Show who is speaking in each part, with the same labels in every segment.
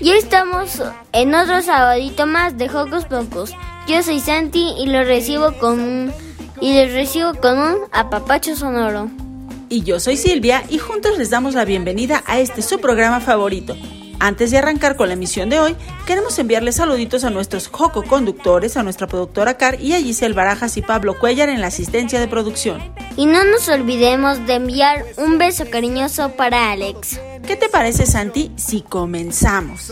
Speaker 1: Ya estamos en otro sabadito más de Hocus Pocus. Yo soy Santi y lo recibo con un, y lo recibo con un apapacho sonoro.
Speaker 2: Y yo soy Silvia y juntos les damos la bienvenida a este su programa favorito. Antes de arrancar con la emisión de hoy, queremos enviarles saluditos a nuestros Joco conductores, a nuestra productora Car y a Giselle Barajas y Pablo Cuellar en la asistencia de producción.
Speaker 1: Y no nos olvidemos de enviar un beso cariñoso para Alex.
Speaker 2: ¿Qué te parece, Santi, si comenzamos?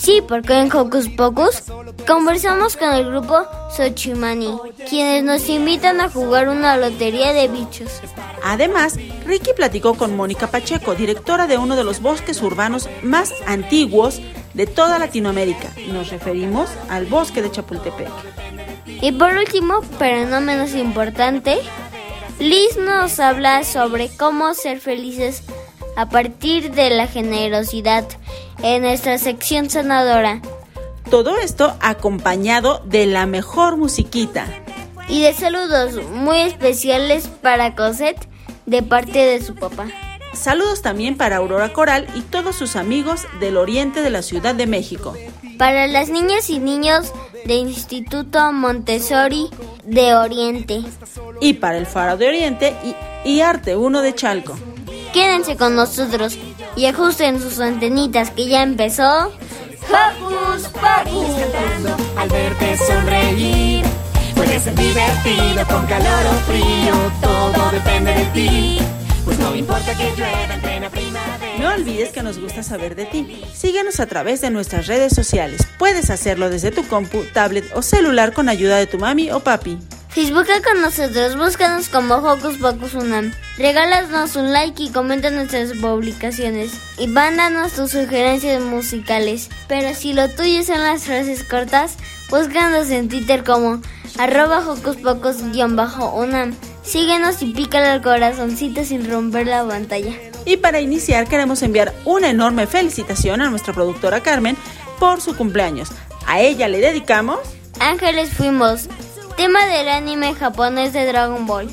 Speaker 1: Sí, porque en Hocus Pocus conversamos con el grupo Xochimani, quienes nos invitan a jugar una lotería de bichos.
Speaker 2: Además, Ricky platicó con Mónica Pacheco, directora de uno de los bosques urbanos más antiguos de toda Latinoamérica. Nos referimos al bosque de Chapultepec.
Speaker 1: Y por último, pero no menos importante, Liz nos habla sobre cómo ser felices a partir de la generosidad en nuestra sección sanadora.
Speaker 2: Todo esto acompañado de la mejor musiquita.
Speaker 1: Y de saludos muy especiales para Cosette de parte de su papá.
Speaker 2: Saludos también para Aurora Coral y todos sus amigos del oriente de la Ciudad de México.
Speaker 1: Para las niñas y niños de Instituto Montessori de Oriente.
Speaker 2: Y para el Faro de Oriente y, y Arte 1 de Chalco.
Speaker 1: Quédense con nosotros y ajusten sus antenitas que ya empezó.
Speaker 3: ¡Hocus Pocus! al verte sonreír. Puede ser divertido con calor o frío, todo depende de ti. Pues no importa que llueva en plena primavera.
Speaker 2: No olvides que nos gusta saber de ti. Síguenos a través de nuestras redes sociales. Puedes hacerlo desde tu compu, tablet o celular con ayuda de tu mami o papi.
Speaker 1: Facebooka con nosotros, búscanos como Hocus Pocus Unam. Regálanos un like y comenta nuestras publicaciones. Y mándanos tus sugerencias musicales. Pero si lo tuyo son las frases cortas, búscanos en Twitter como arroba Hocus Pocus-Unam. Síguenos y pícale al corazoncito sin romper la pantalla.
Speaker 2: Y para iniciar queremos enviar una enorme felicitación a nuestra productora Carmen por su cumpleaños. A ella le dedicamos...
Speaker 1: Ángeles fuimos tema del anime japonés de Dragon Ball.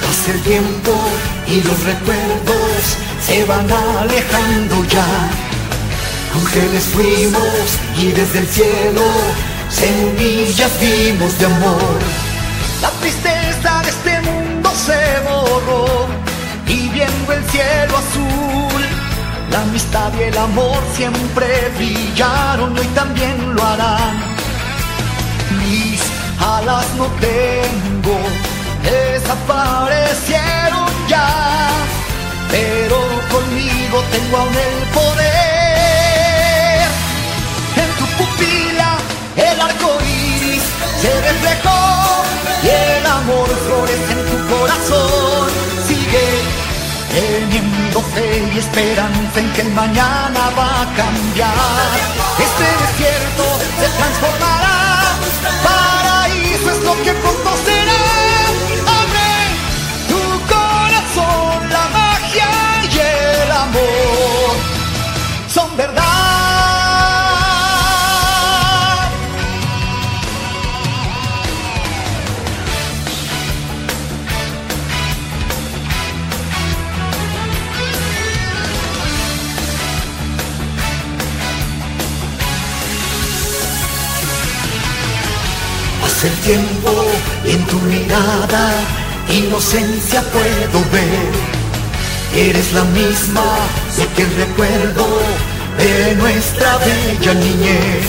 Speaker 4: Pasa el tiempo y los recuerdos se van alejando ya. Ángeles fuimos y desde el cielo semillas vimos de amor. La tristeza de este mundo se borró y viendo el cielo azul, la amistad y el amor siempre brillaron y hoy también lo harán. Mis alas no tengo, desaparecieron ya, pero conmigo tengo aún el poder. En tu pupila el arco iris se reflejó y el amor florece en tu corazón. Sigue teniendo fe y esperanza en que el mañana va a cambiar. Este desierto se transformará, paraíso es lo que pronto será. Abre tu corazón, la magia y el amor. Pasa el tiempo y en tu mirada inocencia puedo ver. Eres la misma de que recuerdo de nuestra bella niñez.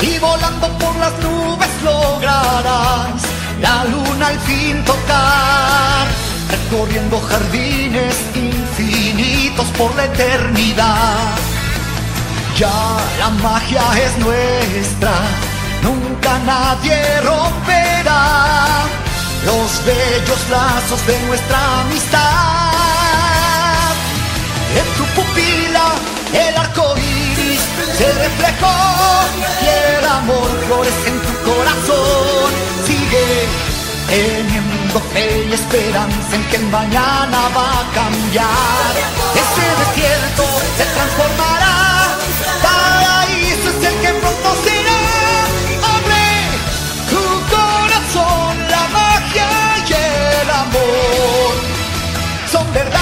Speaker 4: Y volando por las nubes lograrás la luna al fin tocar, recorriendo jardines infinitos por la eternidad. Ya la magia es nuestra, nunca nadie romperá los bellos lazos de nuestra amistad. En tu pupila el arco iris se reflejó y el amor florece en tu corazón. Sigue teniendo fe y esperanza en que mañana va a cambiar. Ese desierto se transformará. Paraíso es el que pronto son verdad.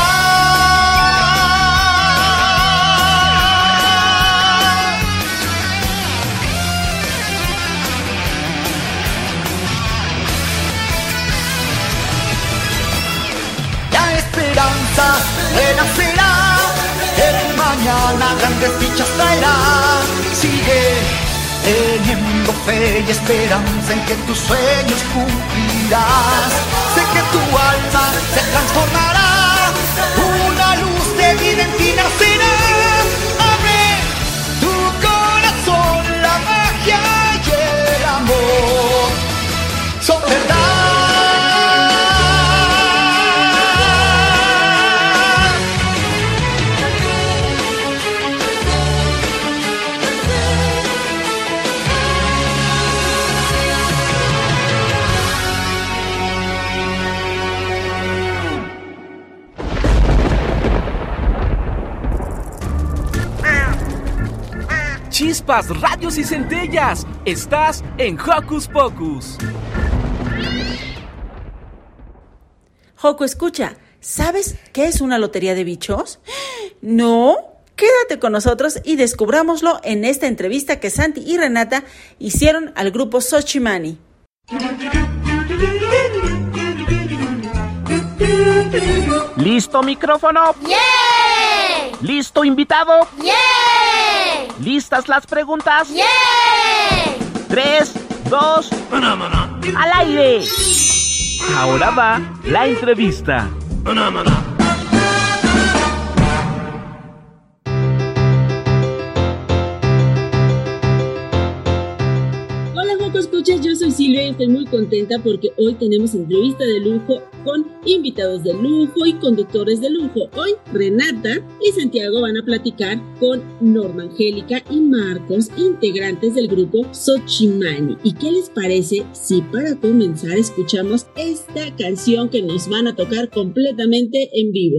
Speaker 4: La esperanza renacerá, el mañana grandes dichas traerá. Sigue teniendo fe y esperanza en que tus sueños cumplirás. Tu alma se transformará, una luz de vida en ti nacerá. Abre tu corazón, la magia
Speaker 5: Chispas, radios y centellas. Estás en Hocus Pocus.
Speaker 2: Joco, escucha, ¿sabes qué es una lotería de bichos? ¿No? Quédate con nosotros y descubrámoslo en esta entrevista que Santi y Renata hicieron al grupo Xochimani.
Speaker 5: ¿Listo micrófono?
Speaker 1: ¡Yeah!
Speaker 5: ¿Listo invitado?
Speaker 1: ¡Yeah!
Speaker 5: ¿Listas las preguntas?
Speaker 1: ¡Yeah!
Speaker 5: Tres, dos, al aire. Ahora va la entrevista.
Speaker 6: Escuchas, yo soy Silvia y estoy muy contenta porque hoy tenemos entrevista de lujo con invitados de lujo y conductores de lujo. Hoy Renata y Santiago van a platicar con Norma Angélica y Marcos, integrantes del grupo Xochimani. ¿Y qué les parece si para comenzar escuchamos esta canción que nos van a tocar completamente en vivo?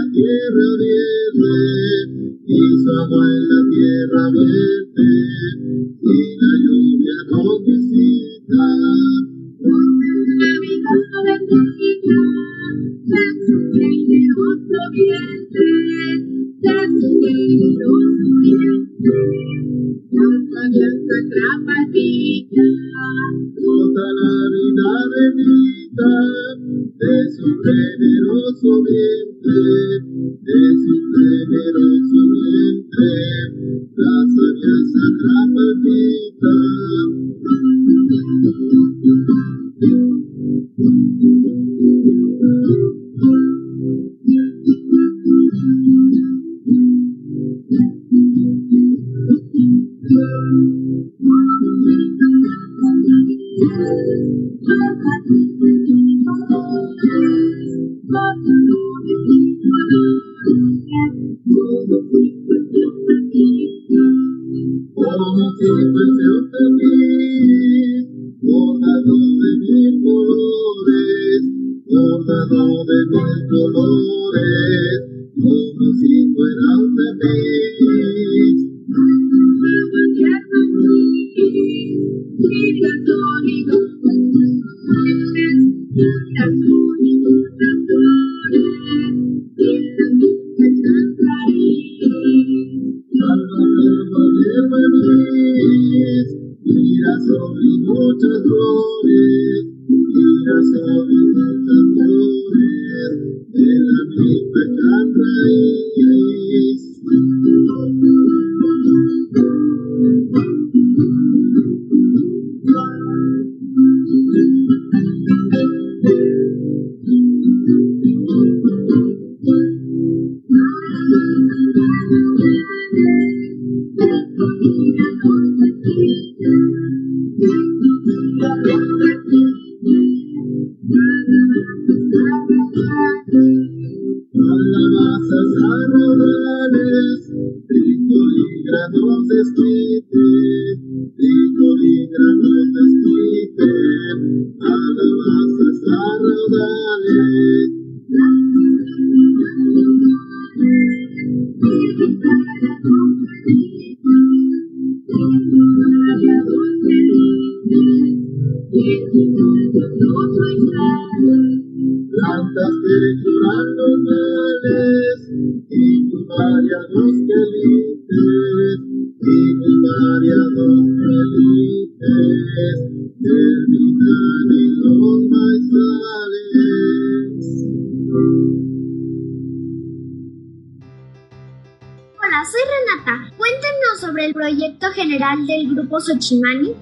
Speaker 7: Xochimani.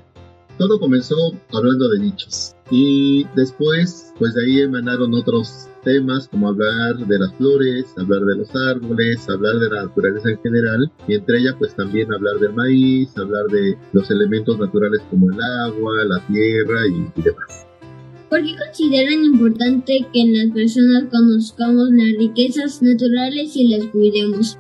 Speaker 8: Todo comenzó hablando de nichos y después pues de ahí emanaron otros temas como hablar de las flores, hablar de los árboles, hablar de la naturaleza en general y entre ellas pues también hablar del maíz, hablar de los elementos naturales como el agua, la tierra y, y demás.
Speaker 1: ¿Por qué consideran importante que las personas conozcamos las riquezas naturales y las cuidemos?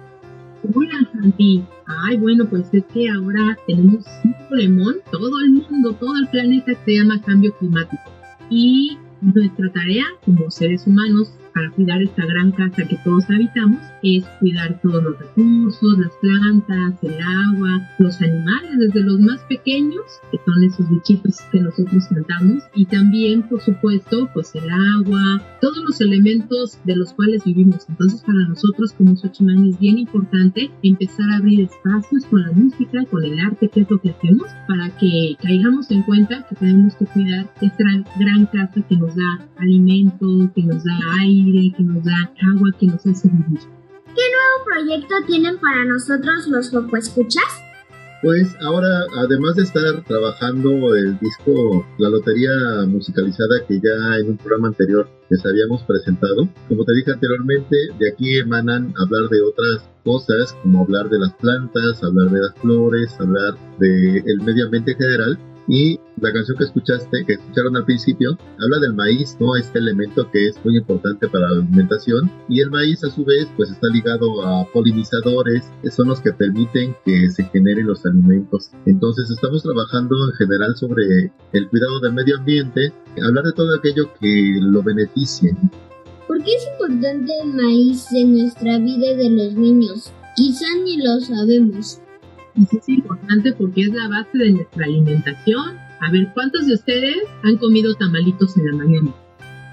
Speaker 9: Hola, Santi. Ay, bueno, pues es que ahora tenemos un problemón, todo el mundo, todo el planeta se llama cambio climático. Y nuestra tarea como seres humanos para cuidar esta gran casa que todos habitamos es cuidar todos los recursos, las plantas, el agua, los animales, desde los más pequeños, que son esos bichitos que nosotros plantamos, y también, por supuesto, pues el agua, todos los elementos de los cuales vivimos. Entonces, para nosotros como Xochimán es bien importante empezar a abrir espacios con la música, con el arte, que es lo que hacemos, para que caigamos en cuenta que tenemos que cuidar esta gran casa que nos da alimento, que nos da aire, que nos da agua, que nos hace vivir.
Speaker 7: ¿Qué nuevo proyecto tienen para nosotros los Foco Escuchas?
Speaker 8: Pues ahora, además de estar trabajando el disco La Lotería Musicalizada que ya en un programa anterior les habíamos presentado, como te dije anteriormente, de aquí emanan hablar de otras cosas, como hablar de las plantas, hablar de las flores, hablar del el medio ambiente en general. Y la canción que escuchaste, que escucharon al principio, habla del maíz, ¿no? Este elemento que es muy importante para la alimentación. Y el maíz, a su vez, pues está ligado a polinizadores, que son los que permiten que se generen los alimentos. Entonces, estamos trabajando en general sobre el cuidado del medio ambiente, hablar de todo aquello que lo beneficie.
Speaker 1: ¿Por qué es importante el maíz en nuestra vida de los niños? Quizá ni lo sabemos.
Speaker 9: Eso es importante porque es la base de nuestra alimentación. A ver, ¿cuántos de ustedes han comido tamalitos en la mañana?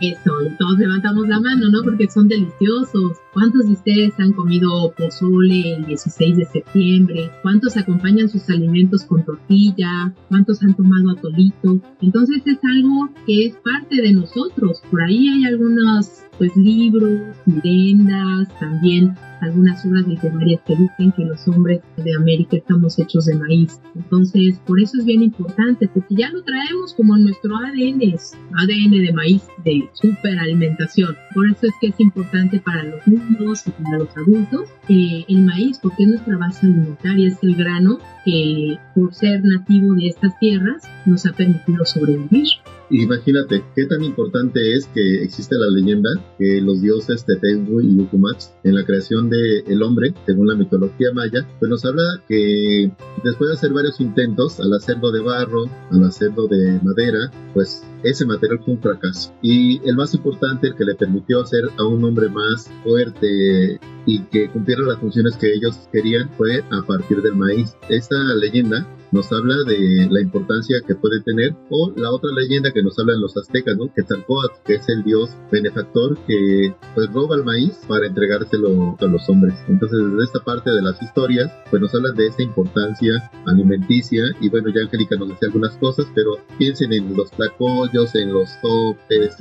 Speaker 9: Eso, todos levantamos la mano, ¿no? Porque son deliciosos. ¿Cuántos de ustedes han comido pozole el 16 de septiembre? ¿Cuántos acompañan sus alimentos con tortilla? ¿Cuántos han tomado atolito? Entonces es algo que es parte de nosotros. Por ahí hay algunos pues libros, leyendas, también algunas obras literarias que dicen que los hombres de América estamos hechos de maíz. Entonces, por eso es bien importante, porque ya lo traemos como nuestro ADN, es ADN de maíz, de superalimentación. Por eso es que es importante para los niños y para los adultos eh, el maíz, porque es nuestra base alimentaria, es el grano que por ser nativo de estas tierras nos ha permitido sobrevivir.
Speaker 8: Imagínate qué tan importante es que existe la leyenda que los dioses Tetengu y Ukumach en la creación del el hombre, según la mitología maya, pues nos habla que después de hacer varios intentos, al hacerlo de barro, al hacerlo de madera, pues ese material fue un fracaso. Y el más importante, el que le permitió hacer a un hombre más fuerte y que cumpliera las funciones que ellos querían, fue a partir del maíz. Esta leyenda nos habla de la importancia que puede tener, o la otra leyenda que nos habla en los aztecas, ¿no? Quetzalcóatl, que es el dios benefactor que pues roba el maíz para entregárselo a los hombres. Entonces, desde esta parte de las historias, pues nos hablan de esa importancia alimenticia, y bueno, ya Angélica nos decía algunas cosas, pero piensen en los tlacoyos, en los sopes,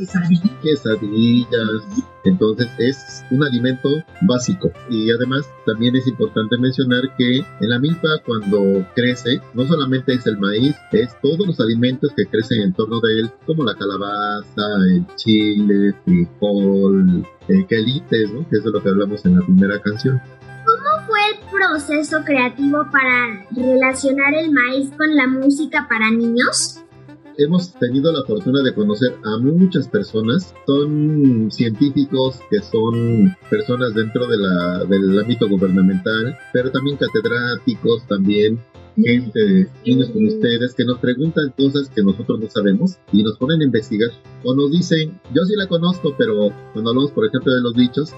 Speaker 8: quesadillas, entonces es un alimento básico y además también es importante mencionar que en la milpa cuando crece no solamente es el maíz, es todos los alimentos que crecen en torno de él como la calabaza, el chile, frijol, el quelites, ¿no? que es de lo que hablamos en la primera canción.
Speaker 7: ¿Cómo fue el proceso creativo para relacionar el maíz con la música para niños?
Speaker 8: hemos tenido la fortuna de conocer a muchas personas. Son científicos que son personas dentro de la, del ámbito gubernamental, pero también catedráticos, también gente, niños como ustedes, que nos preguntan cosas que nosotros no sabemos y nos ponen a investigar. O nos dicen, yo sí la conozco, pero cuando hablamos, por ejemplo, de los bichos,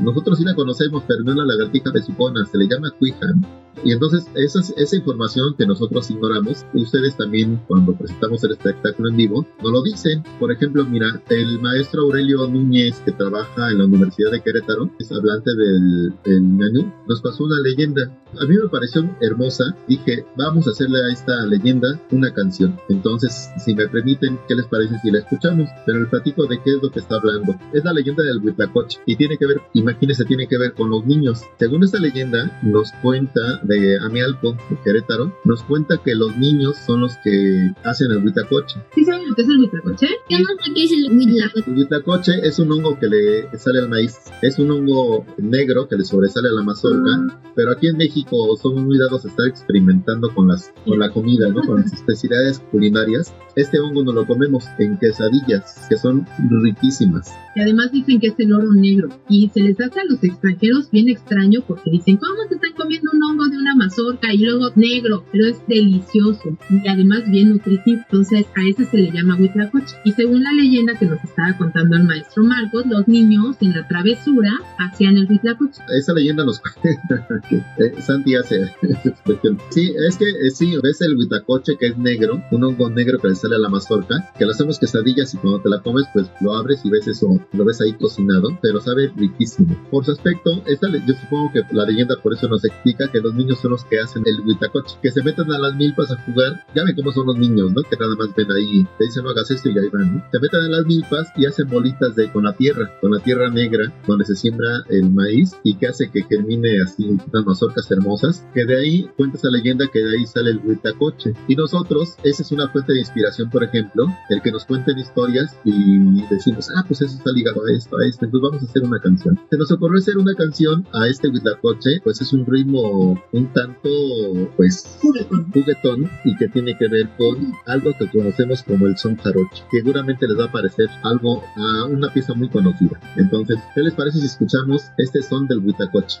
Speaker 8: nosotros sí la conocemos, pero no la lagartija besicona, se le llama cuijan. Y entonces esa, esa información que nosotros ignoramos, ustedes también cuando presentamos el espectáculo en vivo, nos lo dicen. Por ejemplo, mira, el maestro Aurelio Núñez, que trabaja en la Universidad de Querétaro, es hablante del, del nos pasó una leyenda. A mí me pareció hermosa. Dije, vamos a hacerle a esta leyenda una canción. Entonces, si me permiten, ¿qué les parece si la escuchamos? Pero el platico de qué es lo que está hablando. Es la leyenda del Huitlacoche y tiene que ver, imagínense, tiene que ver con los niños. Según esta leyenda, nos cuenta de Amialco, de Querétaro, nos cuenta que los niños son los que hacen el Huitlacoche.
Speaker 9: ¿Sí saben lo que es el Huitlacoche?
Speaker 7: ¿Qué es el Huitlacoche?
Speaker 8: El Huitlacoche es un hongo que le sale al maíz. Es un hongo negro que le sobresale a la mazorca, ah. pero aquí en México somos muy dados a estar experimentando con, las, con la comida, ¿no? con las especialidades culinarias. Este hongo no lo comemos en quesadillas, que son riquísimas.
Speaker 9: Y además dicen que es el oro negro. Y se les hace a los extranjeros bien extraño porque dicen, ¿cómo se están comiendo un hongo de una mazorca y luego negro? Pero es delicioso y además bien nutritivo. Entonces a ese se le llama huitlacoche. Y según la leyenda que nos estaba contando el maestro Marcos, los niños en la travesura hacían el huitlacoche.
Speaker 8: Esa leyenda nos cuenta que Santi hace Sí, es que eh, sí, ves el huitacoche que es negro, un hongo negro que le sale a la mazorca, que lo hacemos quesadillas y cuando te la comes, pues lo abres y ves eso, lo ves ahí cocinado, pero sabe riquísimo. Por su aspecto, esta, yo supongo que la leyenda por eso nos explica que los niños son los que hacen el huitacoche, que se meten a las milpas a jugar, ya ven cómo son los niños, ¿no? Que nada más ven ahí, te dicen no hagas esto y ahí van, ¿no? Se meten a las milpas y hacen bolitas de con la tierra, con la tierra negra, donde se siembra el maíz y que hace que germine así unas mazorcas hermosas, que de ahí cuenta esa leyenda que de ahí sale el Huitacoche. Y nosotros, esa es una fuente de inspiración, por ejemplo, el que nos cuenten historias y decimos, ah, pues eso está ligado a esto, a esto, pues vamos a hacer una canción. Se nos ocurrió hacer una canción a este Huitlacoche, pues es un ritmo un tanto, pues, juguetón. y que tiene que ver con algo que conocemos como el son jarocho. Seguramente les va a parecer algo a una pieza muy conocida. Entonces, ¿qué les parece si escuchamos este son del Huitlacoche?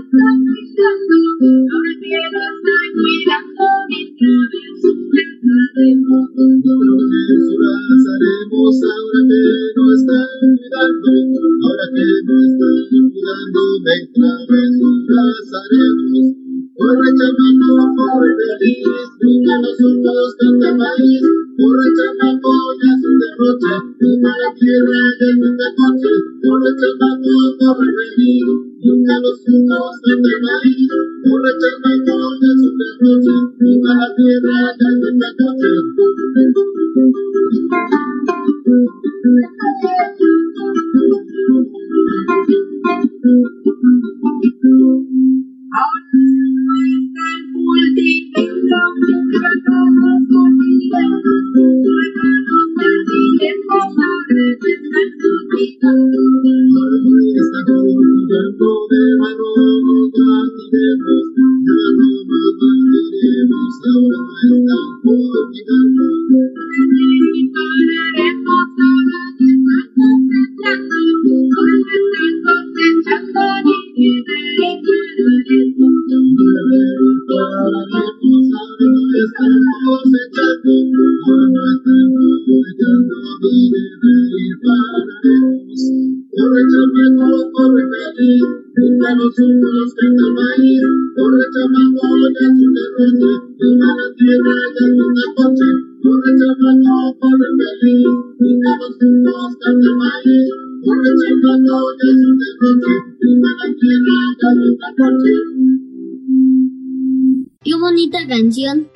Speaker 1: Qué bonita canción.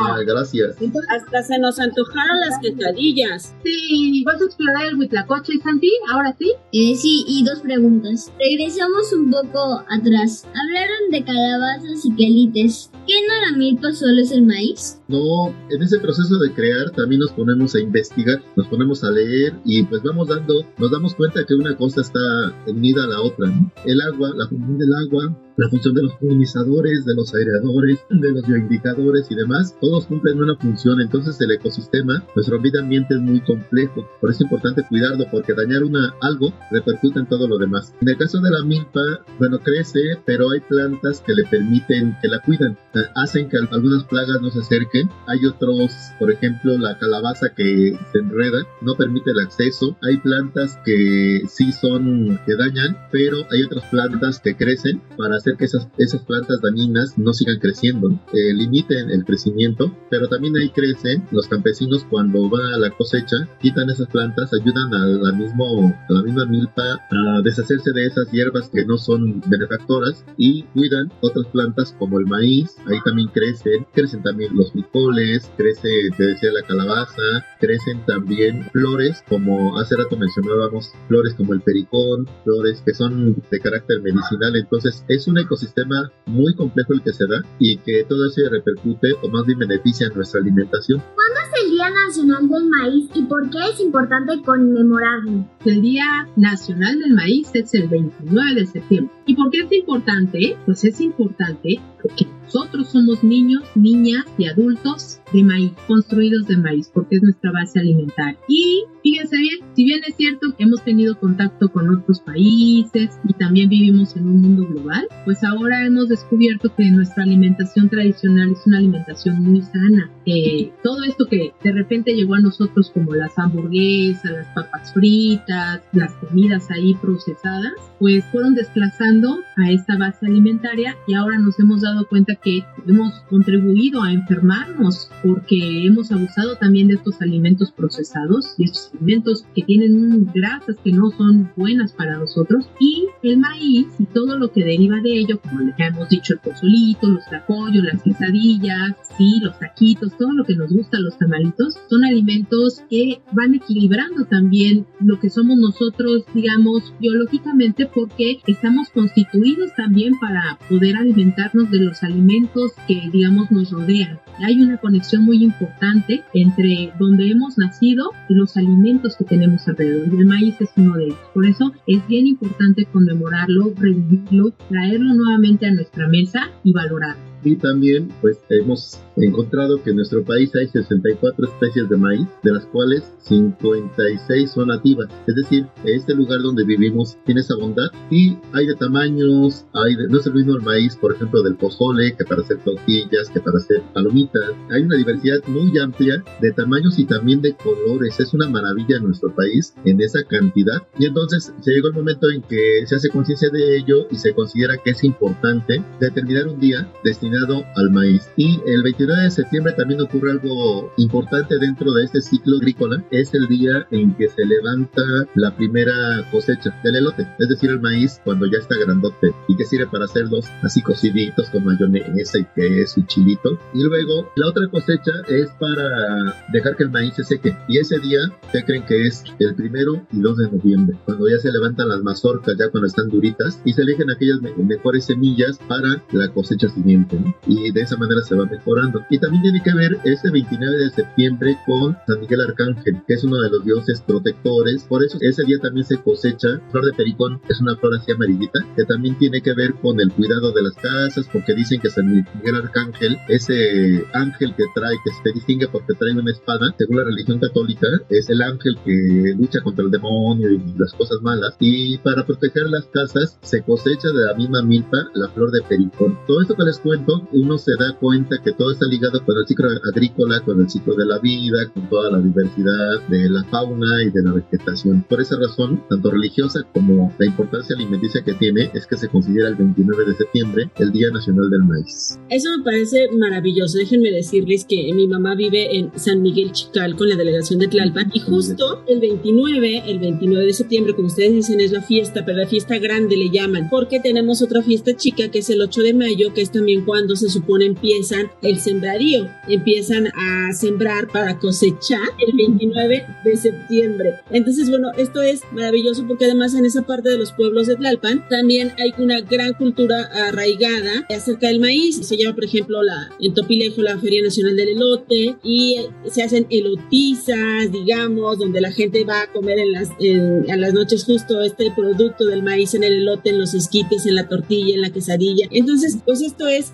Speaker 10: Ah, gracias.
Speaker 6: Hasta se nos antojaron las quesadillas.
Speaker 9: Sí, ¿vas a explorar el Huitlacoche, Santi? ¿Ahora sí?
Speaker 1: Eh, sí, y dos preguntas. Regresamos un poco atrás. Hablaron de calabazas y quelites. ¿Qué no la milpa solo es el maíz?
Speaker 10: No, en ese proceso de crear también nos ponemos a investigar, nos ponemos a leer y pues vamos dando, nos damos cuenta que una cosa está unida a la otra. ¿no? El agua, la función del agua, la función de los polinizadores, de los aireadores, de los bioindicadores y demás, todos cumplen una función. Entonces el ecosistema, nuestro medio ambiente es muy complejo. Por eso es importante cuidarlo porque dañar una algo repercute en todo lo demás. En el caso de la milpa, bueno, crece, pero hay plantas que le permiten que la cuidan. Hacen que algunas plagas no se acerquen. Hay otros, por ejemplo, la calabaza que se enreda, no permite el acceso. Hay plantas que sí son, que dañan, pero hay otras plantas que crecen para hacer que esas, esas plantas dañinas no sigan creciendo, eh, limiten el crecimiento, pero también ahí crecen los campesinos cuando van a la cosecha, quitan esas plantas, ayudan a la, mismo, a la misma milpa a deshacerse de esas hierbas que no son benefactoras y cuidan otras plantas como el maíz, ahí también crecen, crecen también los frijoles, crece, te decía, la calabaza, crecen también flores como hace rato mencionábamos, flores como el pericón, flores que son de carácter medicinal, entonces es un ecosistema muy complejo el que se da y que todo eso repercute o más bien beneficia en nuestra alimentación.
Speaker 7: ¿Cuándo es el Día Nacional del Maíz y por qué es importante conmemorarlo?
Speaker 9: El Día Nacional del Maíz es el 29 de septiembre. ¿Y por qué es importante? Pues es importante porque nosotros somos niños, niñas y adultos de maíz, construidos de maíz, porque es nuestra base alimentaria. Y fíjense bien, si bien es cierto que hemos tenido contacto con otros países y también vivimos en un mundo global, pues ahora hemos descubierto que nuestra alimentación tradicional es una alimentación muy sana. Eh, todo esto que de repente llegó a nosotros como las hamburguesas, las papas fritas, las comidas ahí procesadas, pues fueron desplazando a esta base alimentaria y ahora nos hemos dado cuenta que hemos contribuido a enfermarnos porque hemos abusado también de estos alimentos procesados y estos alimentos que tienen grasas que no son buenas para nosotros. Y el maíz y todo lo que deriva de ello, como ya hemos dicho, el pozolito, los tacos, las quesadillas, sí, los taquitos, todo lo que nos gusta, los tamalitos, son alimentos que van equilibrando también lo que somos nosotros, digamos, biológicamente porque estamos constituidos también para poder alimentarnos de los alimentos que, digamos, nos rodean. Hay una conexión muy importante entre donde hemos nacido y los alimentos que tenemos alrededor. Y el maíz es uno de ellos. Por eso es bien importante conmemorarlo, revivirlo, traerlo nuevamente a nuestra mesa y valorarlo.
Speaker 8: Y también, pues, hemos encontrado que en nuestro país hay 64 especies de maíz, de las cuales 56 son nativas. Es decir, este lugar donde vivimos tiene esa bondad y hay de tamaños, hay de, no es el mismo el maíz, por ejemplo, del pozole, que para hacer tortillas, que para hacer palomitas. Hay una diversidad muy amplia de tamaños y también de colores. Es una maravilla en nuestro país en esa cantidad. Y entonces se llegó el momento en que se hace conciencia de ello y se considera que es importante determinar un día destinado al maíz. Y el 29 de septiembre también ocurre algo importante dentro de este ciclo agrícola. Es el día en que se levanta la primera cosecha del elote, es decir, el maíz cuando ya está grandote y que sirve para hacerlos así cociditos con mayonesa y queso y chilito. Y luego la otra cosecha es para dejar que el maíz se seque. Y ese día se creen que es el primero y 2 de noviembre, cuando ya se levantan las mazorcas, ya cuando están duritas, y se eligen aquellas mejores semillas para la cosecha siguiente. Y de esa manera se va mejorando. Y también tiene que ver ese 29 de septiembre con San Miguel Arcángel, que es uno de los dioses protectores. Por eso ese día también se cosecha flor de pericón, es una flor así amarillita, que también tiene que ver con el cuidado de las casas, porque dicen que San Miguel Arcángel, ese ángel que trae, que se distingue porque trae una espada, según la religión católica, es el ángel que lucha contra el demonio y las cosas malas. Y para proteger las casas se cosecha de la misma milpa la flor de pericón. Todo esto que les cuento, uno se da cuenta que todo está ligado con el ciclo agrícola, con el ciclo de la vida, con toda la diversidad de la fauna y de la vegetación. Por esa razón, tanto religiosa como la importancia alimenticia que tiene, es que se considera el 29 de septiembre el Día Nacional del Maíz.
Speaker 6: Eso me parece maravilloso. Déjenme decirles que mi mamá vive en San Miguel Chical con la delegación de Tlalpan y justo el 29, el 29 de septiembre, como ustedes dicen, es la fiesta, pero la fiesta grande le llaman, porque tenemos otra fiesta chica que es el 8 de mayo, que es también cuando se supone empiezan el sembradío, empiezan a sembrar para cosechar el 29 de septiembre. Entonces, bueno, esto es maravilloso porque además en esa parte de los pueblos de Tlalpan también hay una gran cultura arraigada acerca del maíz. Se llama, por ejemplo, la, en Topilejo la Feria Nacional del Elote y se hacen elotizas, digamos, donde la gente va a comer en las, en, a las noches justo este producto del maíz en el elote, en los esquites, en la tortilla, en la quesadilla. Entonces, pues esto es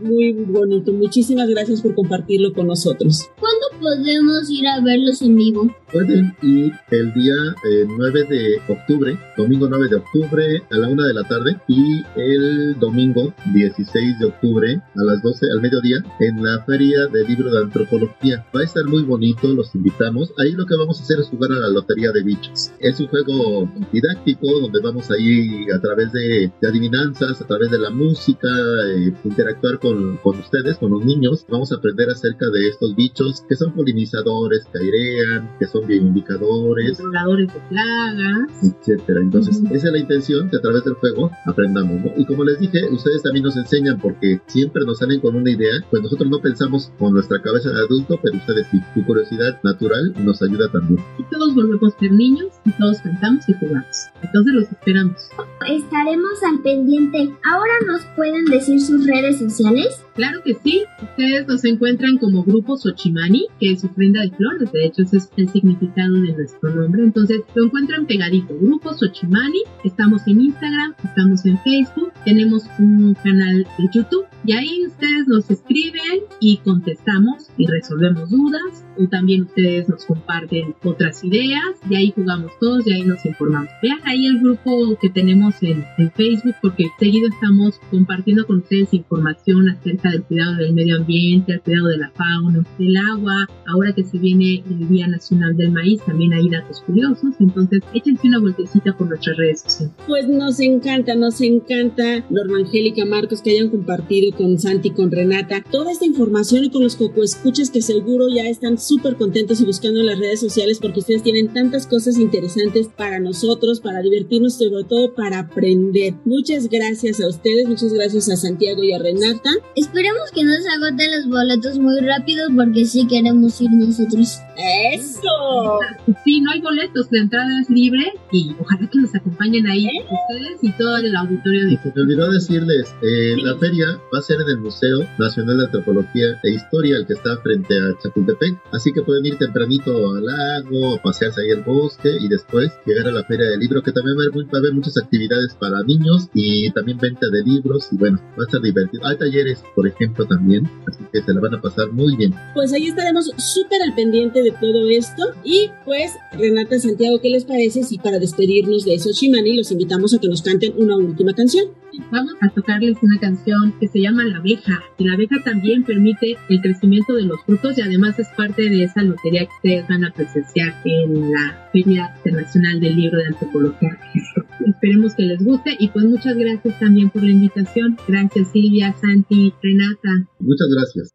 Speaker 6: muy bonito. Muchísimas gracias por compartirlo con nosotros.
Speaker 1: ¿Cuándo podemos ir a verlos en vivo?
Speaker 8: Pueden ir el día eh, 9 de octubre, domingo 9 de octubre a la 1 de la tarde y el domingo 16 de octubre a las 12 al mediodía en la Feria del Libro de Antropología. Va a estar muy bonito, los invitamos. Ahí lo que vamos a hacer es jugar a la Lotería de Bichos. Es un juego didáctico donde vamos ahí a través de, de adivinanzas, a través de la música, eh, interactuar con, con ustedes, con los niños. Vamos a aprender acerca de estos bichos que son polinizadores, que airean, que son bien indicadores,
Speaker 9: controladores de plagas,
Speaker 8: etcétera. Entonces, esa es la intención que a través del juego aprendamos, ¿no? Y como les dije, ustedes también nos enseñan porque siempre nos salen con una idea, pues nosotros no pensamos con nuestra cabeza de adulto, pero ustedes sí. Su curiosidad natural nos ayuda también.
Speaker 9: y todos volvemos a ser niños y todos cantamos y jugamos. Entonces los esperamos.
Speaker 7: Estaremos al pendiente. Ahora nos pueden decir sus redes sociales.
Speaker 9: Claro que sí, ustedes nos encuentran como Grupo Xochimani, que es ofrenda de flores, de hecho ese es el significado de nuestro nombre, entonces lo encuentran pegadito, Grupo Xochimani, estamos en Instagram, estamos en Facebook, tenemos un canal de YouTube y ahí ustedes nos escriben y contestamos y resolvemos dudas o también ustedes nos comparten otras ideas y ahí jugamos todos y ahí nos informamos. Vean ahí el grupo que tenemos en, en Facebook porque seguido estamos compartiendo con ustedes información acerca del cuidado del medio ambiente, el cuidado de la fauna, del agua. Ahora que se viene el Día Nacional del Maíz, también hay datos curiosos. Entonces, échense una vueltecita por nuestras redes sociales.
Speaker 6: Pues nos encanta, nos encanta, Norma Angélica Marcos, que hayan compartido con Santi, con Renata, toda esta información y con los cocoescuchas que seguro ya están súper contentos y buscando en las redes sociales porque ustedes tienen tantas cosas interesantes para nosotros, para divertirnos, sobre todo para aprender. Muchas gracias a ustedes, muchas gracias a Santiago y a Renata.
Speaker 1: Esperemos que no se agoten los boletos muy rápido porque sí queremos ir nosotros.
Speaker 6: ¡Eso!
Speaker 9: Sí, no hay boletos, la entrada es libre y ojalá que nos acompañen ahí ustedes y todo el auditorio de
Speaker 8: Y se me olvidó decirles, eh, la feria va a ser en el Museo Nacional de Antropología e Historia, el que está frente a Chapultepec.
Speaker 10: Así que pueden ir tempranito al lago, pasearse ahí al bosque y después llegar a la feria del libro, que también va a, haber, muchas actividades para niños y también venta de libros y bueno, va a estar divertido. Hay talleres, por ejemplo, también, así que se la van a pasar muy bien.
Speaker 6: Pues ahí estaremos súper al pendiente de todo esto y pues Renata Santiago, ¿qué les parece si para despedirnos de esos Shimani los invitamos a que nos canten una última canción?
Speaker 9: Vamos a tocarles una canción que se llama La abeja. Y la abeja también permite el crecimiento de los frutos y además es parte de esa lotería que ustedes van a presenciar en la Feria Internacional del Libro de Antropología. Esperemos que les guste y pues muchas gracias también por la invitación. Gracias Silvia, Santi, Renata.
Speaker 10: Muchas gracias.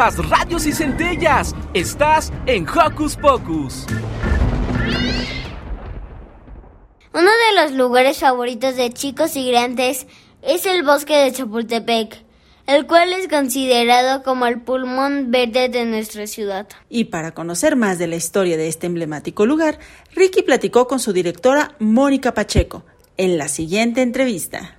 Speaker 5: Chispas, radios y centellas. Estás en Hocus Pocus.
Speaker 1: Uno de los lugares favoritos de chicos y grandes es el bosque de Chapultepec, el cual es considerado como el pulmón verde de nuestra ciudad.
Speaker 2: Y para conocer más de la historia de este emblemático lugar, Ricky platicó con su directora Mónica Pacheco en la siguiente entrevista.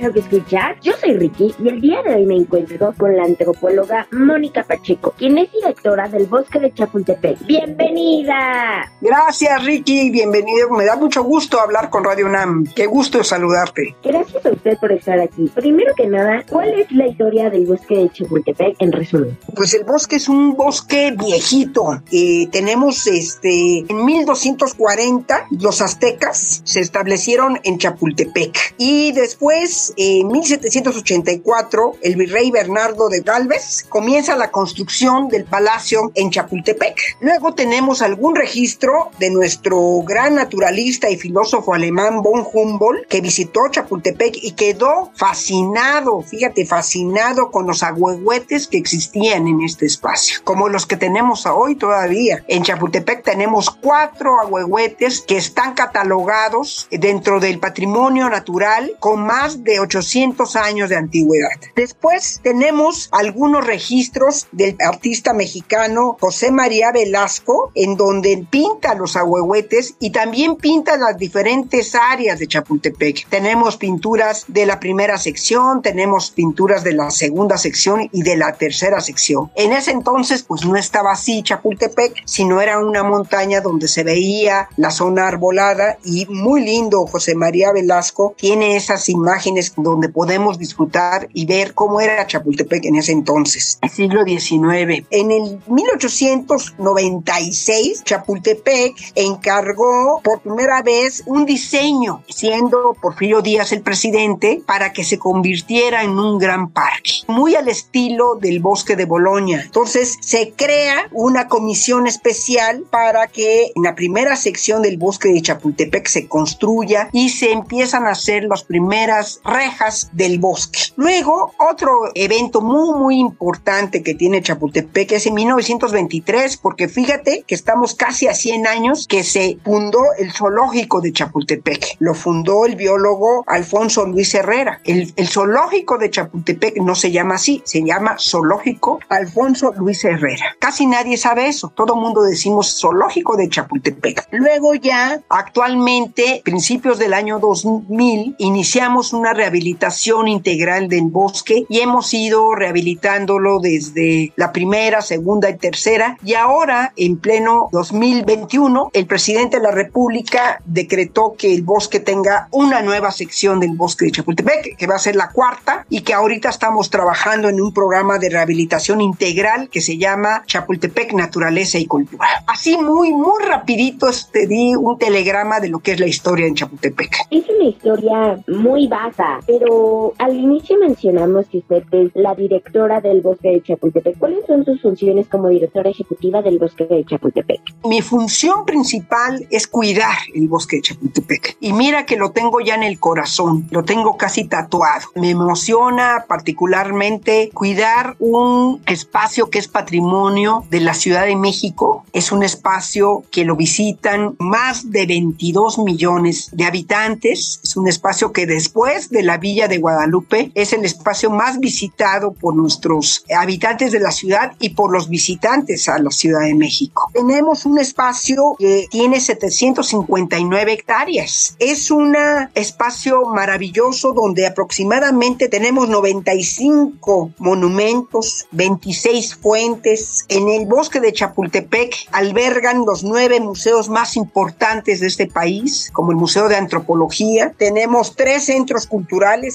Speaker 11: ¿Lo que escuchar? Yo soy Ricky y el día de hoy me encuentro con la antropóloga Mónica Pacheco, quien es directora del Bosque de Chapultepec. ¡Bienvenida!
Speaker 12: Gracias, Ricky. Bienvenido. Me da mucho gusto hablar con Radio UNAM. Qué gusto saludarte.
Speaker 11: Gracias a usted por estar aquí. Primero que nada, ¿cuál es la historia del Bosque de Chapultepec en resumen?
Speaker 12: Pues el bosque es un bosque viejito. Eh, tenemos este en 1240 los aztecas se establecieron en Chapultepec y después en 1784 el virrey Bernardo de Galvez comienza la construcción del palacio en Chapultepec. Luego tenemos algún registro de nuestro gran naturalista y filósofo alemán von Humboldt que visitó Chapultepec y quedó fascinado, fíjate, fascinado con los agüehuetes que existían en este espacio, como los que tenemos hoy todavía. En Chapultepec tenemos cuatro agüehuetes que están catalogados dentro del patrimonio natural con más de 800 años de antigüedad. Después tenemos algunos registros del artista mexicano José María Velasco, en donde pinta los agüehuetes y también pinta las diferentes áreas de Chapultepec. Tenemos pinturas de la primera sección, tenemos pinturas de la segunda sección y de la tercera sección. En ese entonces, pues no estaba así Chapultepec, sino era una montaña donde se veía la zona arbolada y muy lindo José María Velasco tiene esas imágenes donde podemos disfrutar y ver cómo era Chapultepec en ese entonces, el siglo XIX. En el 1896, Chapultepec encargó por primera vez un diseño, siendo Porfirio Díaz el presidente, para que se convirtiera en un gran parque, muy al estilo del bosque de Bolonia. Entonces se crea una comisión especial para que en la primera sección del bosque de Chapultepec se construya y se empiezan a hacer las primeras rejas del bosque. Luego, otro evento muy, muy importante que tiene Chapultepec es en 1923, porque fíjate que estamos casi a 100 años que se fundó el zoológico de Chapultepec. Lo fundó el biólogo Alfonso Luis Herrera. El, el zoológico de Chapultepec no se llama así, se llama Zoológico Alfonso Luis Herrera. Casi nadie sabe eso, todo mundo decimos Zoológico de Chapultepec. Luego ya, actualmente, principios del año 2000, iniciamos una rehabilitación integral del bosque y hemos ido rehabilitándolo desde la primera, segunda y tercera y ahora en pleno 2021 el presidente de la República decretó que el bosque tenga una nueva sección del bosque de Chapultepec que va a ser la cuarta y que ahorita estamos trabajando en un programa de rehabilitación integral que se llama Chapultepec Naturaleza y Cultura. Así muy muy rapidito te di un telegrama de lo que es la historia en Chapultepec.
Speaker 11: Es una historia muy vasta, pero al inicio mencionamos que usted es la directora del bosque de Chapultepec. ¿Cuáles son sus funciones como directora ejecutiva del bosque de Chapultepec?
Speaker 12: Mi función principal es cuidar el bosque de Chapultepec. Y mira que lo tengo ya en el corazón, lo tengo casi tatuado. Me emociona particularmente cuidar un espacio que es patrimonio de la Ciudad de México. Es un espacio que lo visitan más de 22 millones de habitantes. Es un espacio que después de la Villa de Guadalupe es el espacio más visitado por nuestros habitantes de la ciudad y por los visitantes a la Ciudad de México. Tenemos un espacio que tiene 759 hectáreas. Es un espacio maravilloso donde aproximadamente tenemos 95 monumentos, 26 fuentes. En el bosque de Chapultepec albergan los nueve museos más importantes de este país, como el Museo de Antropología. Tenemos tres centros culturales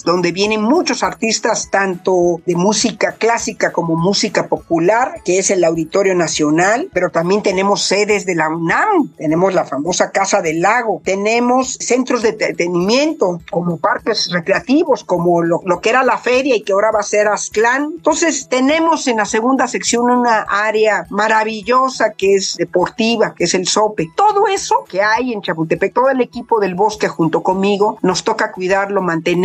Speaker 12: donde vienen muchos artistas, tanto de música clásica como música popular, que es el Auditorio Nacional, pero también tenemos sedes de la UNAM, tenemos la famosa Casa del Lago, tenemos centros de entretenimiento como parques recreativos, como lo, lo que era la feria y que ahora va a ser Aztlán. Entonces tenemos en la segunda sección una área maravillosa que es deportiva, que es el SOPE. Todo eso que hay en Chapultepec, todo el equipo del bosque junto conmigo, nos toca cuidarlo, mantenerlo,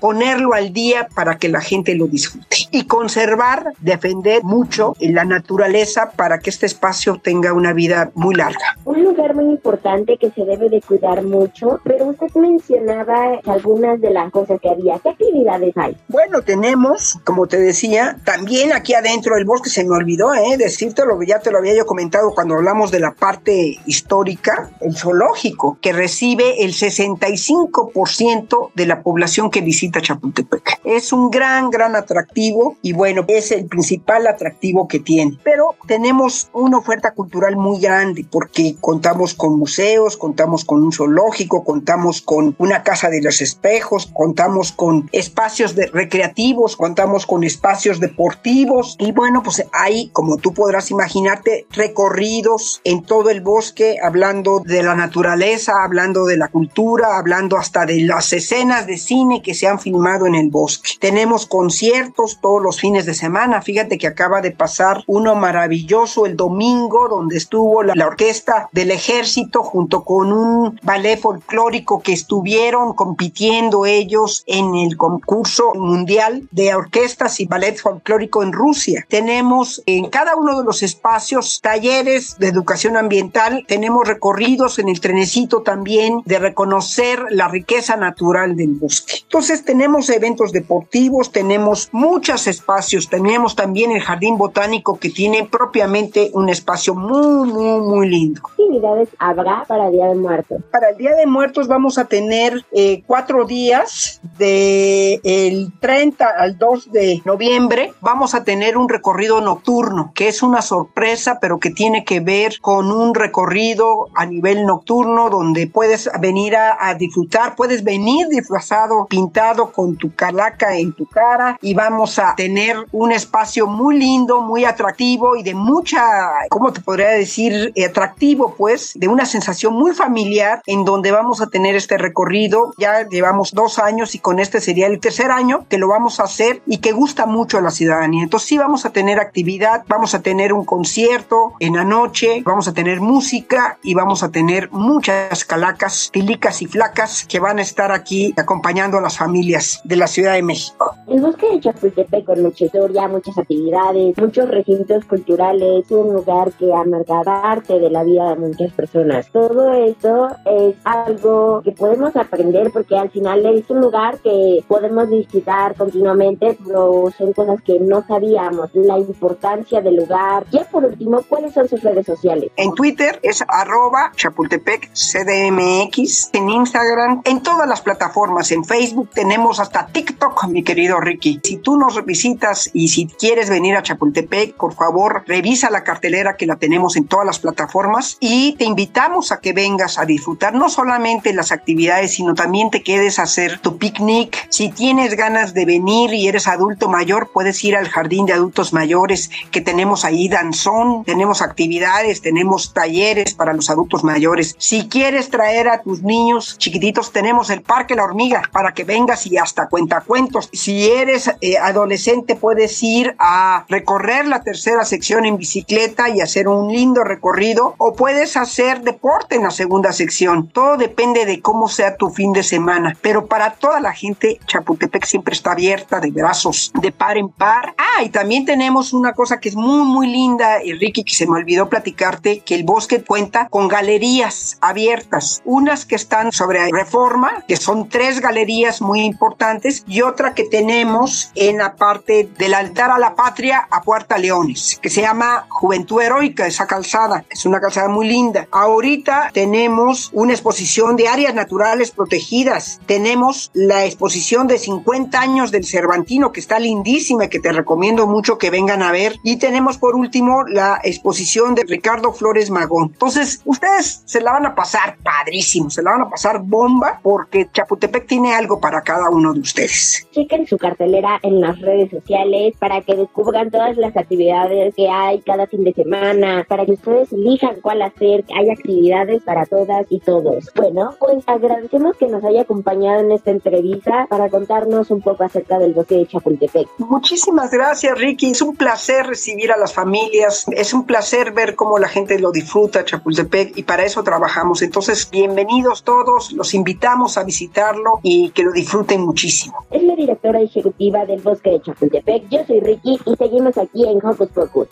Speaker 12: ponerlo al día para que la gente lo disfrute y conservar, defender mucho la naturaleza para que este espacio tenga una vida muy larga.
Speaker 11: Un lugar muy importante que se debe de cuidar mucho, pero usted mencionaba algunas de las cosas que había. ¿Qué actividades hay?
Speaker 12: Bueno, tenemos, como te decía, también aquí adentro del bosque, se me olvidó ¿eh? decírtelo, ya te lo había yo comentado cuando hablamos de la parte histórica, el zoológico, que recibe el 65% de la población que visita Chapultepec. Es un gran, gran atractivo y bueno, es el principal atractivo que tiene. Pero tenemos una oferta cultural muy grande porque contamos con museos, contamos con un zoológico, contamos con una casa de los espejos, contamos con espacios de recreativos, contamos con espacios deportivos y bueno, pues hay, como tú podrás imaginarte, recorridos en todo el bosque hablando de la naturaleza, hablando de la cultura, hablando hasta de las escenas de cine que se han filmado en el bosque. Tenemos conciertos todos los fines de semana. Fíjate que acaba de pasar uno maravilloso el domingo donde estuvo la, la orquesta del ejército junto con un ballet folclórico que estuvieron compitiendo ellos en el concurso mundial de orquestas y ballet folclórico en Rusia. Tenemos en cada uno de los espacios talleres de educación ambiental, tenemos recorridos en el trenecito también de reconocer la riqueza natural del bosque. Entonces tenemos eventos deportivos, tenemos muchos espacios, tenemos también el jardín botánico que tiene propiamente un espacio muy, muy, muy lindo.
Speaker 11: ¿Qué actividades habrá para el Día de Muertos?
Speaker 12: Para el Día de Muertos vamos a tener eh, cuatro días de el 30 al 2 de noviembre. Vamos a tener un recorrido nocturno que es una sorpresa, pero que tiene que ver con un recorrido a nivel nocturno donde puedes venir a, a disfrutar, puedes venir disfrazado, pintado con tu calaca en tu cara y vamos a tener un espacio muy lindo, muy atractivo y de mucha, ¿cómo te podría decir? Eh, atractivo, pues, de una sensación muy familiar en donde vamos a tener este recorrido. Ya llevamos dos años y con este sería el tercer año que lo vamos a hacer y que gusta mucho a la ciudadanía. Entonces sí vamos a tener actividad, vamos a tener un concierto en la noche, vamos a tener música y vamos a tener muchas calacas, pilicas y flacas que van a estar aquí acompañando acompañando a las familias de la Ciudad de México.
Speaker 11: El bosque de Chapultepec con mucha historia, muchas actividades, muchos recintos culturales, un lugar que amarga parte de la vida de muchas personas. Todo eso es algo que podemos aprender porque al final es un lugar que podemos visitar continuamente, pero son cosas que no sabíamos, la importancia del lugar. Ya por último, ¿cuáles son sus redes sociales?
Speaker 12: En Twitter es arroba Chapultepec CDMX, en Instagram, en todas las plataformas, en Facebook tenemos hasta TikTok, mi querido Ricky. Si tú nos visitas y si quieres venir a Chapultepec, por favor, revisa la cartelera que la tenemos en todas las plataformas y te invitamos a que vengas a disfrutar no solamente las actividades, sino también te quedes a hacer tu picnic. Si tienes ganas de venir y eres adulto mayor, puedes ir al jardín de adultos mayores que tenemos ahí danzón, tenemos actividades, tenemos talleres para los adultos mayores. Si quieres traer a tus niños chiquititos, tenemos el Parque La Hormiga para que vengas y hasta cuentacuentos. Si eres eh, adolescente, puedes ir a recorrer la tercera sección en bicicleta y hacer un lindo recorrido o puedes hacer deporte en la segunda sección. Todo depende de cómo sea tu fin de semana, pero para toda la gente, Chapultepec siempre está abierta de brazos de par en par. Ah, y también tenemos una cosa que es muy, muy linda, Ricky, que se me olvidó platicarte, que el bosque cuenta con galerías abiertas, unas que están sobre reforma, que son tres galerías muy importantes, y otra que tenemos en la parte del altar a la patria a Puerta Leones, que se llama Juventud Heroica, esa calzada, es una calzada muy linda. Ahorita tenemos una exposición de áreas naturales protegidas, tenemos la exposición de 50 años del Cervantino, que está lindísima, que te recomiendo mucho que vengan a ver, y tenemos por último la exposición de Ricardo Flores Magón. Entonces, ustedes se la van a pasar padrísimo, se la van a pasar bomba, porque Chapultepec tiene algo para cada uno de ustedes.
Speaker 11: Chequen su cartelera en las redes sociales para que descubran todas las actividades que hay cada fin de semana, para que ustedes elijan cuál hacer. Hay actividades para todas y todos. Bueno, pues agradecemos que nos haya acompañado en esta entrevista para contarnos un poco acerca del bosque de Chapultepec.
Speaker 12: Muchísimas gracias, Ricky. Es un placer recibir a las familias. Es un placer ver cómo la gente lo disfruta, Chapultepec, y para eso trabajamos. Entonces, bienvenidos todos. Los invitamos a visitarlo y que lo disfruten muchísimo.
Speaker 11: Es la directora ejecutiva del bosque de Chapultepec. Yo soy Ricky y seguimos aquí en Hocus Pocus.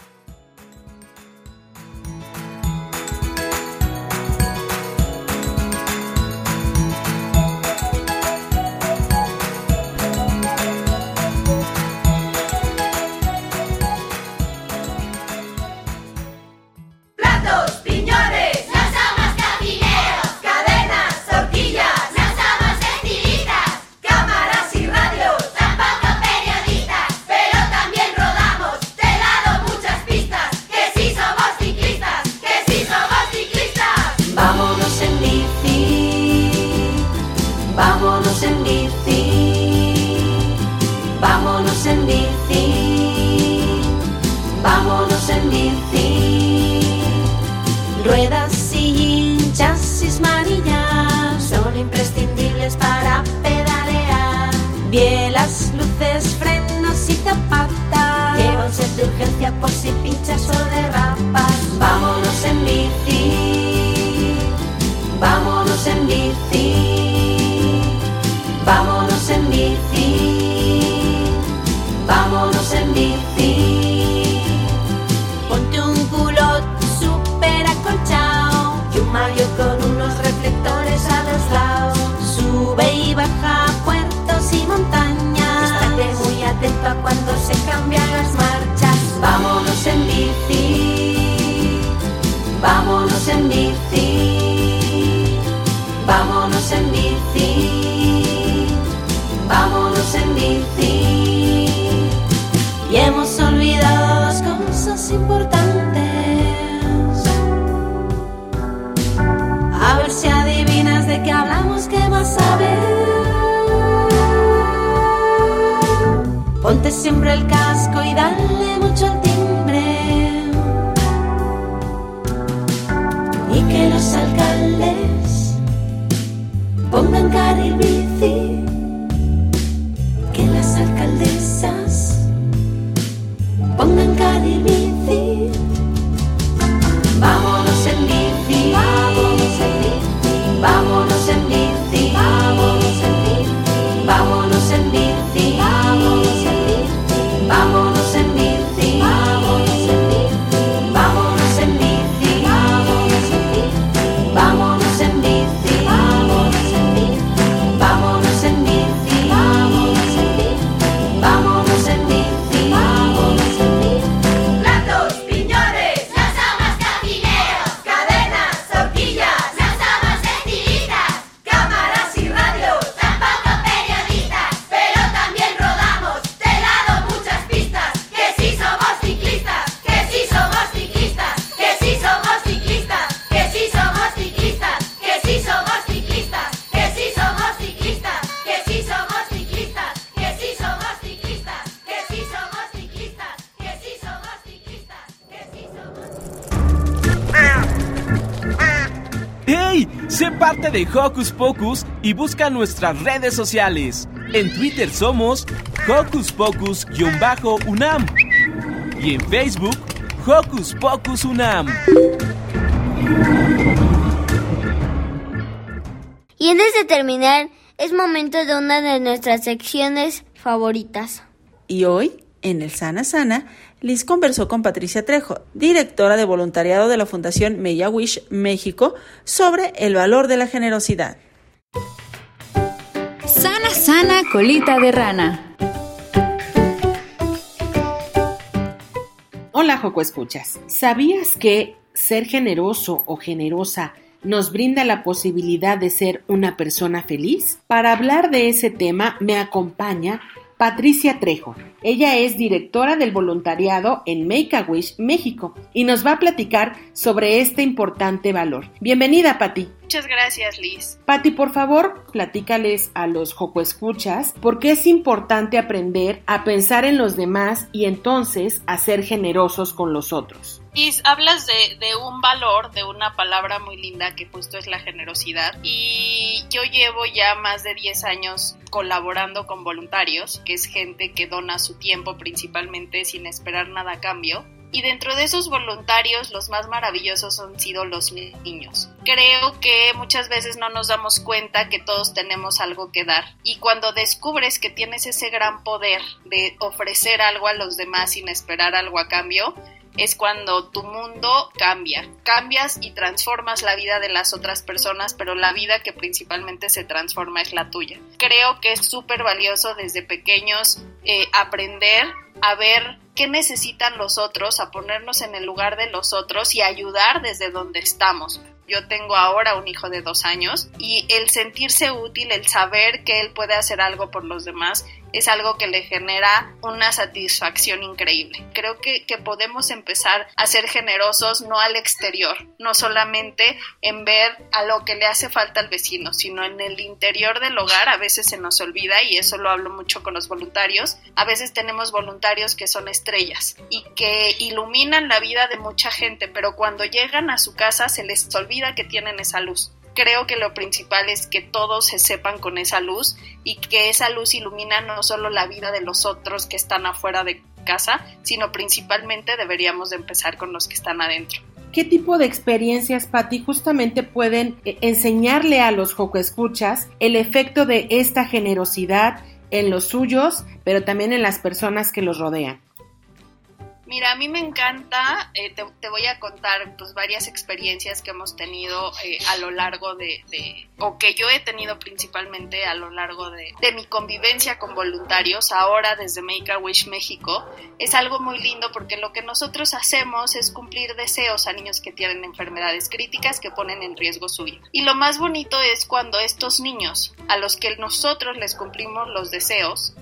Speaker 13: Por si pinchas o derrapas. Vámonos en bici, vámonos en bici. Y hemos olvidado dos cosas importantes. A ver si adivinas de qué hablamos, qué vas a ver. Ponte siempre el casco y dale mucho al timbre. Y que los alcaldes
Speaker 5: gotta de Hocus Pocus y busca nuestras redes sociales. En Twitter somos Hocus Pocus-UNAM y en Facebook Hocus Pocus UNAM.
Speaker 1: Y antes de terminar, es momento de una de nuestras secciones favoritas.
Speaker 2: Y hoy, en el Sana Sana, Liz conversó con Patricia Trejo, directora de voluntariado de la Fundación Meya Wish México, sobre el valor de la generosidad.
Speaker 14: Sana Sana Colita de Rana.
Speaker 15: Hola, Joco Escuchas. ¿Sabías que ser generoso o generosa nos brinda la posibilidad de ser una persona feliz? Para hablar de ese tema me acompaña Patricia Trejo. Ella es directora del voluntariado en Make a Wish México y nos va a platicar sobre este importante valor. Bienvenida, Pati.
Speaker 16: Muchas gracias, Liz.
Speaker 15: Pati, por favor, platícales a los Joco Escuchas por qué es importante aprender a pensar en los demás y entonces a ser generosos con los otros.
Speaker 16: Liz, hablas de, de, un valor, de una palabra muy linda que justo es la generosidad. Y yo llevo ya más de 10 años colaborando con voluntarios, que es gente que dona su tiempo principalmente sin esperar nada a cambio. Y dentro de esos voluntarios, los más maravillosos han sido los niños. Creo que muchas veces no nos damos cuenta que todos tenemos algo que dar. Y cuando descubres que tienes ese gran poder de ofrecer algo a los demás sin esperar algo a cambio, es cuando tu mundo cambia. Cambias y transformas la vida de las otras personas, pero la vida que principalmente se transforma es la tuya. Creo que es súper valioso desde pequeños eh, aprender a ver qué necesitan los otros, a ponernos en el lugar de los otros y ayudar desde donde estamos. Yo tengo ahora un hijo de dos años y el sentirse útil, el saber que él puede hacer algo por los demás, es algo que le genera una satisfacción increíble. Creo que, que, podemos empezar a ser generosos no al exterior, no solamente en ver a lo que le hace falta al vecino, sino en el interior del hogar. A veces se nos olvida y eso lo hablo mucho con los voluntarios. A veces tenemos voluntarios que son estrellas y que iluminan la vida de mucha gente, pero cuando llegan a su casa se les olvida que tienen esa luz creo que lo principal es que todos se sepan con esa luz y que esa luz ilumina no solo la vida de los otros que están afuera de casa, sino principalmente deberíamos de empezar con los que están adentro.
Speaker 15: ¿Qué tipo de experiencias, Patti, justamente pueden enseñarle a los Escuchas el efecto de esta generosidad en los suyos, pero también en las personas que los rodean?
Speaker 16: Mira, a mí me encanta, eh, te, voy a contar pues varias experiencias que hemos tenido eh, a lo largo de, de, o que yo he tenido principalmente a lo largo de, de, mi convivencia con voluntarios, ahora desde Make a Wish México. Es algo muy lindo porque lo que nosotros hacemos es cumplir deseos a niños que tienen enfermedades críticas que ponen en riesgo su vida. Y lo más bonito es cuando estos niños, a los que nosotros les cumplimos los deseos,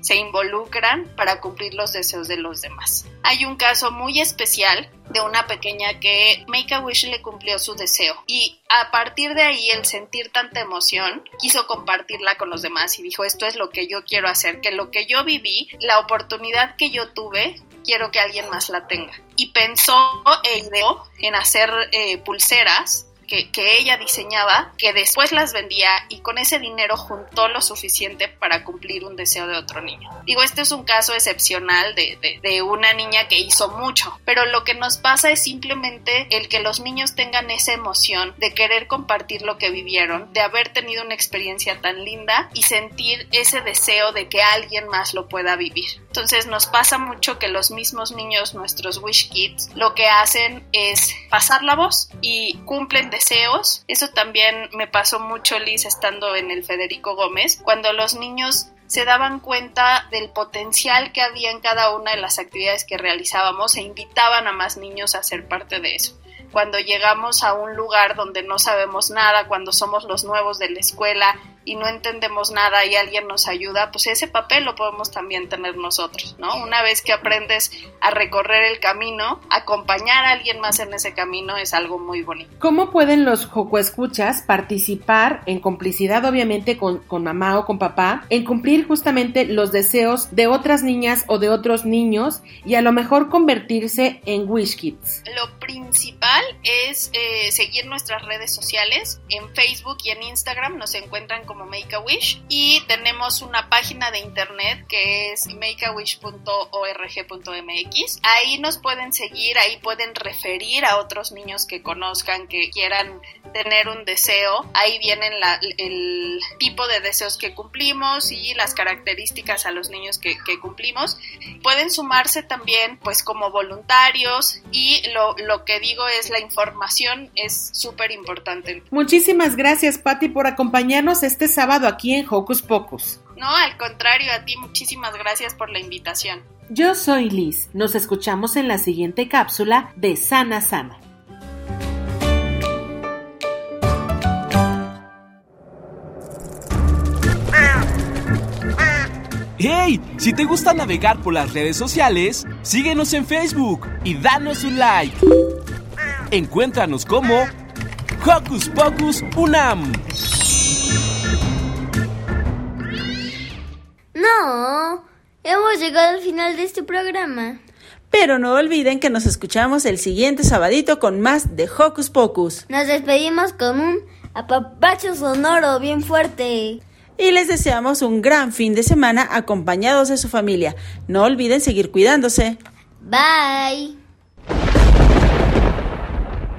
Speaker 16: se involucran para cumplir los deseos de los demás. Hay un caso muy especial de una pequeña que Make a Wish le cumplió su deseo y a partir de ahí el sentir tanta emoción quiso compartirla con los demás y dijo esto es lo que yo quiero hacer, que lo que yo viví, la oportunidad que yo tuve, quiero que alguien más la tenga. Y pensó e ideó en hacer eh, pulseras que, ella diseñaba, que después las vendía y con ese dinero juntó lo suficiente para cumplir un deseo de otro niño. Digo, este es un caso excepcional de, de, una niña que hizo mucho, pero lo que nos pasa es simplemente el que los niños tengan esa emoción de querer compartir lo que vivieron, de haber tenido una experiencia tan linda y sentir ese deseo de que alguien más lo pueda vivir. Entonces nos pasa mucho que los mismos niños, nuestros Wish Kids, lo que hacen es pasar la voz y cumplen deseos. Eso también me pasó mucho, Liz, estando en el Federico Gómez, cuando los niños se daban cuenta del potencial que había en cada una de las actividades que realizábamos e invitaban a más niños a ser parte de eso cuando llegamos a un lugar donde no sabemos nada, cuando somos los nuevos de la escuela y no entendemos nada y alguien nos ayuda, pues ese papel lo podemos también tener nosotros, ¿no? Una vez que aprendes a recorrer el camino, acompañar a alguien más en ese camino es algo muy bonito.
Speaker 15: ¿Cómo pueden los Joco Escuchas participar en complicidad, obviamente, con, con mamá o con papá, en cumplir justamente los deseos de otras niñas o de otros niños y a lo mejor convertirse en Wish Kids?
Speaker 16: Lo principal es eh, seguir nuestras redes sociales. En Facebook y en Instagram nos encuentran como Make a Wish y tenemos una página de internet que es makeawish.org.mx. Ahí nos pueden seguir, ahí pueden referir a otros niños que conozcan, que quieran tener un deseo. Ahí vienen el tipo de deseos que cumplimos y las características a los niños que, que cumplimos. Pueden sumarse también pues como voluntarios y lo, lo que digo es la información es súper importante.
Speaker 15: Muchísimas gracias, Patti, por acompañarnos este sábado aquí en Hocus Pocus.
Speaker 16: No, al contrario, a ti muchísimas gracias por la invitación.
Speaker 15: Yo soy Liz. Nos escuchamos en la siguiente cápsula de Sana Sana.
Speaker 5: ¡Hey! Si te gusta navegar por las redes sociales, síguenos en Facebook y danos un like. Encuéntranos como Hocus Pocus Unam.
Speaker 1: No, hemos llegado al final de este programa.
Speaker 2: Pero no olviden que nos escuchamos el siguiente sabadito con más de Hocus Pocus.
Speaker 1: Nos despedimos con un apapacho sonoro bien fuerte.
Speaker 2: Y les deseamos un gran fin de semana acompañados de su familia. No olviden seguir cuidándose.
Speaker 1: Bye.